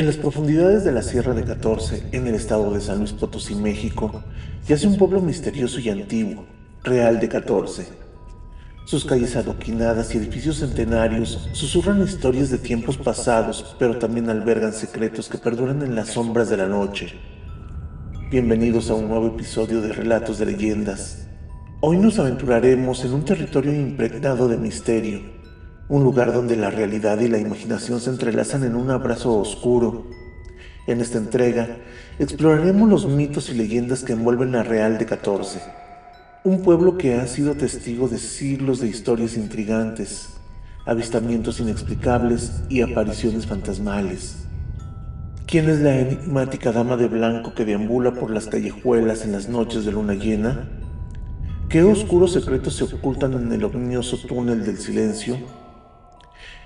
En las profundidades de la Sierra de 14, en el estado de San Luis Potosí, México, yace un pueblo misterioso y antiguo, Real de 14. Sus calles adoquinadas y edificios centenarios susurran historias de tiempos pasados, pero también albergan secretos que perduran en las sombras de la noche. Bienvenidos a un nuevo episodio de Relatos de Leyendas. Hoy nos aventuraremos en un territorio impregnado de misterio un lugar donde la realidad y la imaginación se entrelazan en un abrazo oscuro. En esta entrega exploraremos los mitos y leyendas que envuelven la Real de 14, un pueblo que ha sido testigo de siglos de historias intrigantes, avistamientos inexplicables y apariciones fantasmales. ¿Quién es la enigmática dama de blanco que deambula por las callejuelas en las noches de luna llena? ¿Qué oscuros secretos se ocultan en el ominoso túnel del silencio?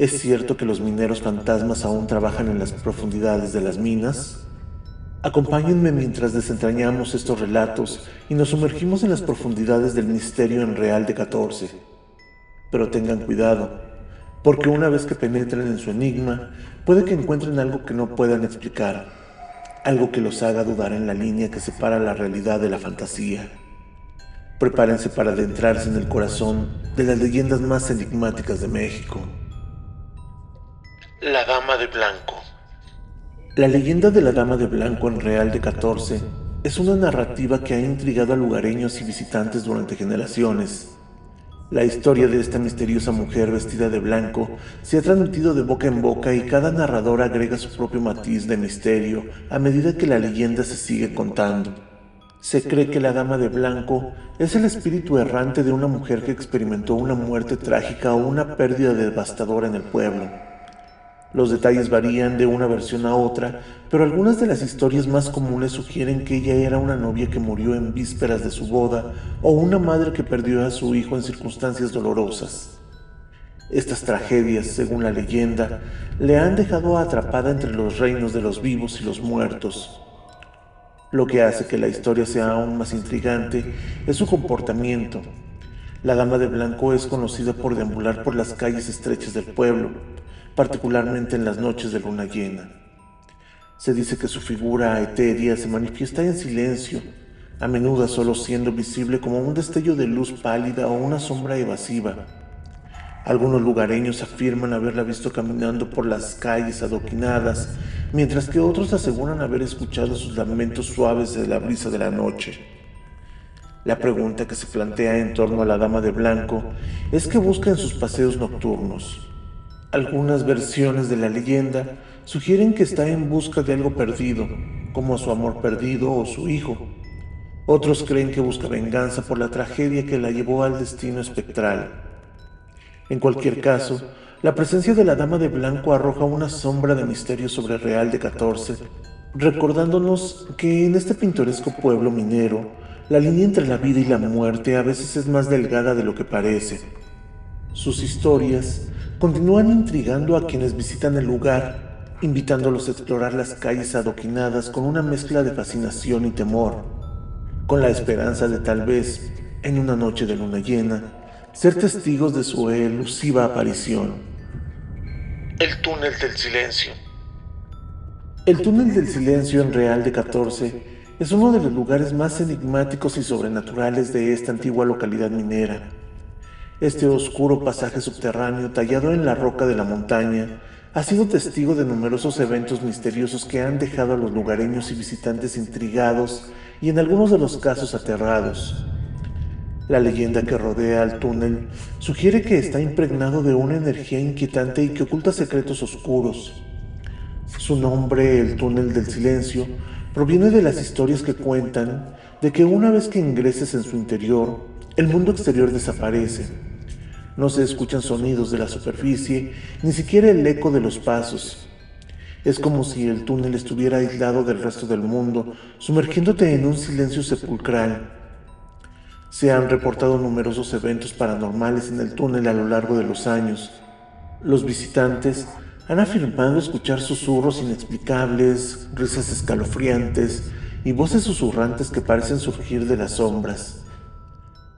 ¿Es cierto que los mineros fantasmas aún trabajan en las profundidades de las minas? Acompáñenme mientras desentrañamos estos relatos y nos sumergimos en las profundidades del misterio en Real de 14. Pero tengan cuidado, porque una vez que penetren en su enigma, puede que encuentren algo que no puedan explicar, algo que los haga dudar en la línea que separa la realidad de la fantasía. Prepárense para adentrarse en el corazón de las leyendas más enigmáticas de México. La Dama de Blanco. La leyenda de la Dama de Blanco en Real de 14 es una narrativa que ha intrigado a lugareños y visitantes durante generaciones. La historia de esta misteriosa mujer vestida de blanco se ha transmitido de boca en boca y cada narrador agrega su propio matiz de misterio a medida que la leyenda se sigue contando. Se cree que la Dama de Blanco es el espíritu errante de una mujer que experimentó una muerte trágica o una pérdida devastadora en el pueblo. Los detalles varían de una versión a otra, pero algunas de las historias más comunes sugieren que ella era una novia que murió en vísperas de su boda o una madre que perdió a su hijo en circunstancias dolorosas. Estas tragedias, según la leyenda, le han dejado atrapada entre los reinos de los vivos y los muertos. Lo que hace que la historia sea aún más intrigante es su comportamiento. La dama de blanco es conocida por deambular por las calles estrechas del pueblo, particularmente en las noches de luna llena. Se dice que su figura etérea se manifiesta en silencio, a menudo solo siendo visible como un destello de luz pálida o una sombra evasiva. Algunos lugareños afirman haberla visto caminando por las calles adoquinadas, mientras que otros aseguran haber escuchado sus lamentos suaves de la brisa de la noche. La pregunta que se plantea en torno a la dama de blanco es qué busca en sus paseos nocturnos. Algunas versiones de la leyenda sugieren que está en busca de algo perdido, como su amor perdido o su hijo. Otros creen que busca venganza por la tragedia que la llevó al destino espectral. En cualquier caso, la presencia de la Dama de Blanco arroja una sombra de misterio sobre Real de 14, recordándonos que en este pintoresco pueblo minero, la línea entre la vida y la muerte a veces es más delgada de lo que parece. Sus historias continúan intrigando a quienes visitan el lugar, invitándolos a explorar las calles adoquinadas con una mezcla de fascinación y temor, con la esperanza de tal vez, en una noche de luna llena, ser testigos de su elusiva aparición. El túnel del silencio. El túnel del silencio en Real de 14 es uno de los lugares más enigmáticos y sobrenaturales de esta antigua localidad minera este oscuro pasaje subterráneo tallado en la roca de la montaña ha sido testigo de numerosos eventos misteriosos que han dejado a los lugareños y visitantes intrigados y en algunos de los casos aterrados. La leyenda que rodea al túnel sugiere que está impregnado de una energía inquietante y que oculta secretos oscuros. Su nombre, el túnel del silencio, proviene de las historias que cuentan de que una vez que ingreses en su interior, el mundo exterior desaparece no se escuchan sonidos de la superficie, ni siquiera el eco de los pasos. Es como si el túnel estuviera aislado del resto del mundo, sumergiéndote en un silencio sepulcral. Se han reportado numerosos eventos paranormales en el túnel a lo largo de los años. Los visitantes han afirmado escuchar susurros inexplicables, risas escalofriantes y voces susurrantes que parecen surgir de las sombras.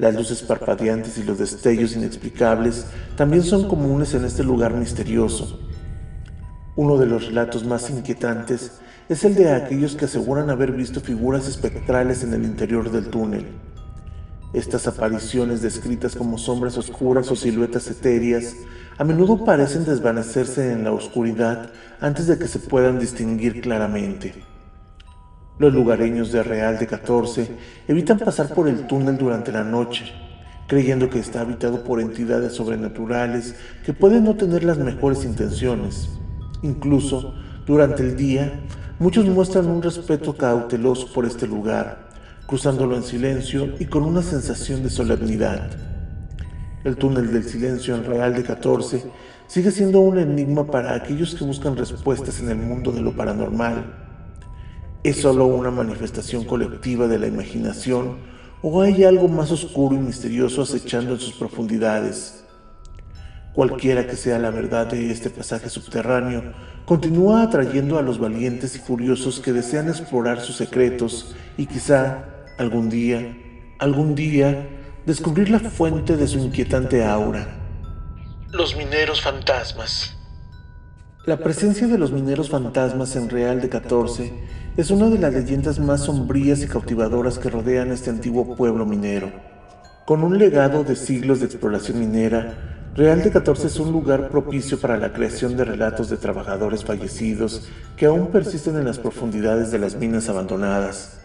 Las luces parpadeantes y los destellos inexplicables también son comunes en este lugar misterioso. Uno de los relatos más inquietantes es el de aquellos que aseguran haber visto figuras espectrales en el interior del túnel. Estas apariciones descritas como sombras oscuras o siluetas etéreas a menudo parecen desvanecerse en la oscuridad antes de que se puedan distinguir claramente. Los lugareños de Real de 14 evitan pasar por el túnel durante la noche, creyendo que está habitado por entidades sobrenaturales que pueden no tener las mejores intenciones. Incluso, durante el día, muchos muestran un respeto cauteloso por este lugar, cruzándolo en silencio y con una sensación de solemnidad. El túnel del silencio en Real de 14 sigue siendo un enigma para aquellos que buscan respuestas en el mundo de lo paranormal. ¿Es solo una manifestación colectiva de la imaginación ¿O hay algo más oscuro y misterioso acechando en sus profundidades? Cualquiera que sea la verdad de este pasaje subterráneo, continúa atrayendo a los valientes y curiosos que desean explorar sus secretos y quizá algún día, algún día, descubrir la fuente de su inquietante aura. Los mineros fantasmas. La presencia de los mineros fantasmas en Real de 14 es una de las leyendas más sombrías y cautivadoras que rodean este antiguo pueblo minero. Con un legado de siglos de exploración minera, Real de 14 es un lugar propicio para la creación de relatos de trabajadores fallecidos que aún persisten en las profundidades de las minas abandonadas.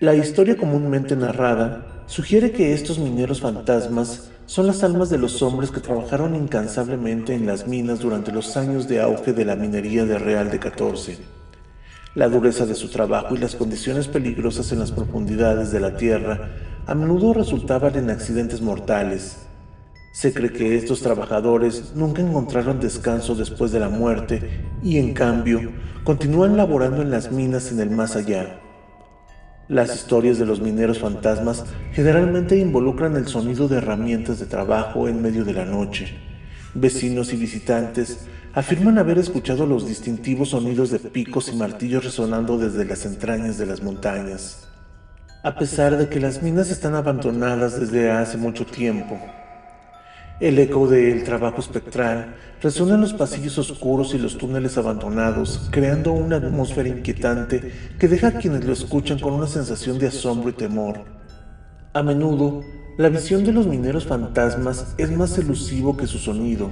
La historia comúnmente narrada sugiere que estos mineros fantasmas son las almas de los hombres que trabajaron incansablemente en las minas durante los años de auge de la minería de Real de 14. La dureza de su trabajo y las condiciones peligrosas en las profundidades de la Tierra a menudo resultaban en accidentes mortales. Se cree que estos trabajadores nunca encontraron descanso después de la muerte y en cambio continúan laborando en las minas en el más allá. Las historias de los mineros fantasmas generalmente involucran el sonido de herramientas de trabajo en medio de la noche. Vecinos y visitantes afirman haber escuchado los distintivos sonidos de picos y martillos resonando desde las entrañas de las montañas. A pesar de que las minas están abandonadas desde hace mucho tiempo, el eco del trabajo espectral resuena en los pasillos oscuros y los túneles abandonados, creando una atmósfera inquietante que deja a quienes lo escuchan con una sensación de asombro y temor. A menudo, la visión de los mineros fantasmas es más elusivo que su sonido,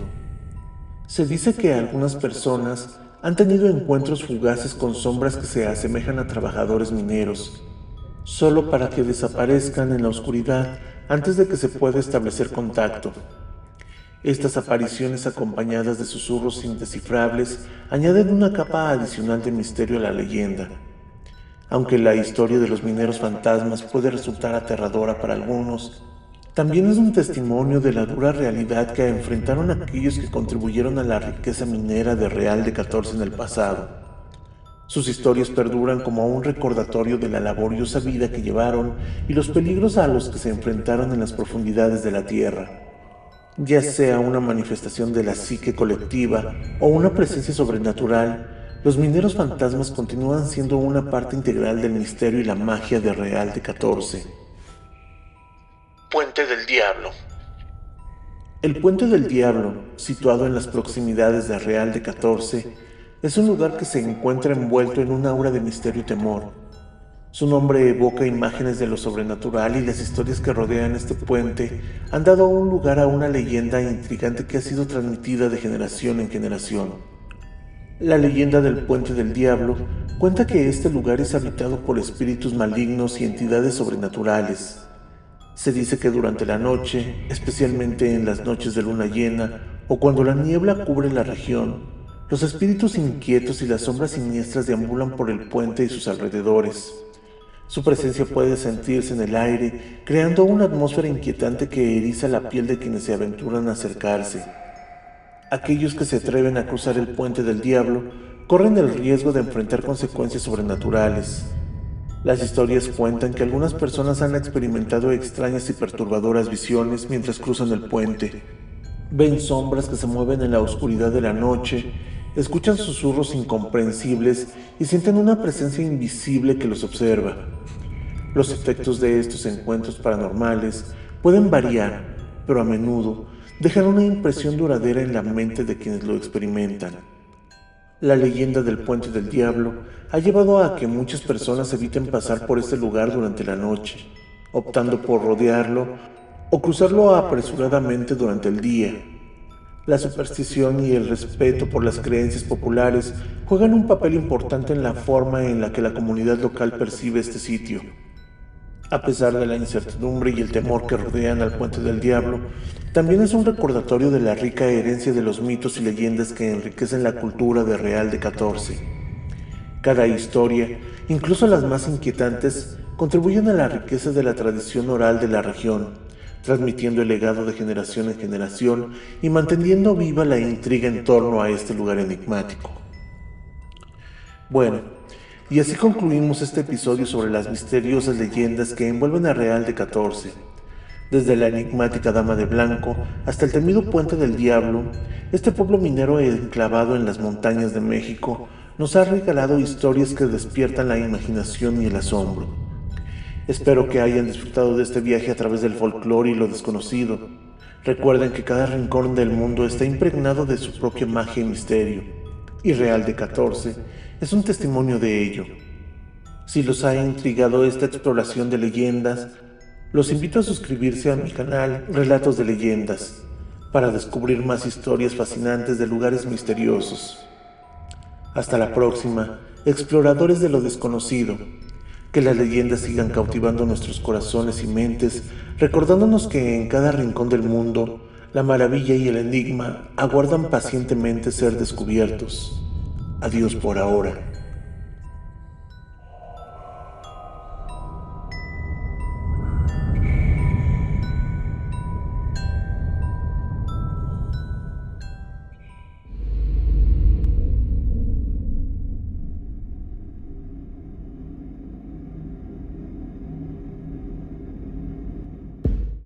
se dice que algunas personas han tenido encuentros fugaces con sombras que se asemejan a trabajadores mineros, solo para que desaparezcan en la oscuridad antes de que se pueda establecer contacto. Estas apariciones acompañadas de susurros indescifrables añaden una capa adicional de misterio a la leyenda. Aunque la historia de los mineros fantasmas puede resultar aterradora para algunos, también es un testimonio de la dura realidad que enfrentaron aquellos que contribuyeron a la riqueza minera de Real de 14 en el pasado. Sus historias perduran como un recordatorio de la laboriosa vida que llevaron y los peligros a los que se enfrentaron en las profundidades de la tierra. Ya sea una manifestación de la psique colectiva o una presencia sobrenatural, los mineros fantasmas continúan siendo una parte integral del misterio y la magia de Real de 14. Puente del Diablo. El Puente del Diablo, situado en las proximidades de Real de 14, es un lugar que se encuentra envuelto en un aura de misterio y temor. Su nombre evoca imágenes de lo sobrenatural y las historias que rodean este puente han dado un lugar a una leyenda intrigante que ha sido transmitida de generación en generación. La leyenda del Puente del Diablo cuenta que este lugar es habitado por espíritus malignos y entidades sobrenaturales. Se dice que durante la noche, especialmente en las noches de luna llena o cuando la niebla cubre la región, los espíritus inquietos y las sombras siniestras deambulan por el puente y sus alrededores. Su presencia puede sentirse en el aire, creando una atmósfera inquietante que eriza la piel de quienes se aventuran a acercarse. Aquellos que se atreven a cruzar el puente del diablo corren el riesgo de enfrentar consecuencias sobrenaturales. Las historias cuentan que algunas personas han experimentado extrañas y perturbadoras visiones mientras cruzan el puente. Ven sombras que se mueven en la oscuridad de la noche, escuchan susurros incomprensibles y sienten una presencia invisible que los observa. Los efectos de estos encuentros paranormales pueden variar, pero a menudo dejan una impresión duradera en la mente de quienes lo experimentan. La leyenda del puente del diablo ha llevado a que muchas personas eviten pasar por este lugar durante la noche, optando por rodearlo o cruzarlo apresuradamente durante el día. La superstición y el respeto por las creencias populares juegan un papel importante en la forma en la que la comunidad local percibe este sitio. A pesar de la incertidumbre y el temor que rodean al puente del diablo, también es un recordatorio de la rica herencia de los mitos y leyendas que enriquecen la cultura de Real de 14. Cada historia, incluso las más inquietantes, contribuyen a la riqueza de la tradición oral de la región, transmitiendo el legado de generación en generación y manteniendo viva la intriga en torno a este lugar enigmático. Bueno, y así concluimos este episodio sobre las misteriosas leyendas que envuelven a Real de 14. Desde la enigmática Dama de Blanco hasta el temido Puente del Diablo, este pueblo minero enclavado en las montañas de México nos ha regalado historias que despiertan la imaginación y el asombro. Espero que hayan disfrutado de este viaje a través del folclore y lo desconocido. Recuerden que cada rincón del mundo está impregnado de su propia magia y misterio, y Real de 14 es un testimonio de ello. Si los ha intrigado esta exploración de leyendas, los invito a suscribirse a mi canal Relatos de Leyendas para descubrir más historias fascinantes de lugares misteriosos. Hasta la próxima, exploradores de lo desconocido. Que las leyendas sigan cautivando nuestros corazones y mentes, recordándonos que en cada rincón del mundo, la maravilla y el enigma aguardan pacientemente ser descubiertos. Adiós por ahora.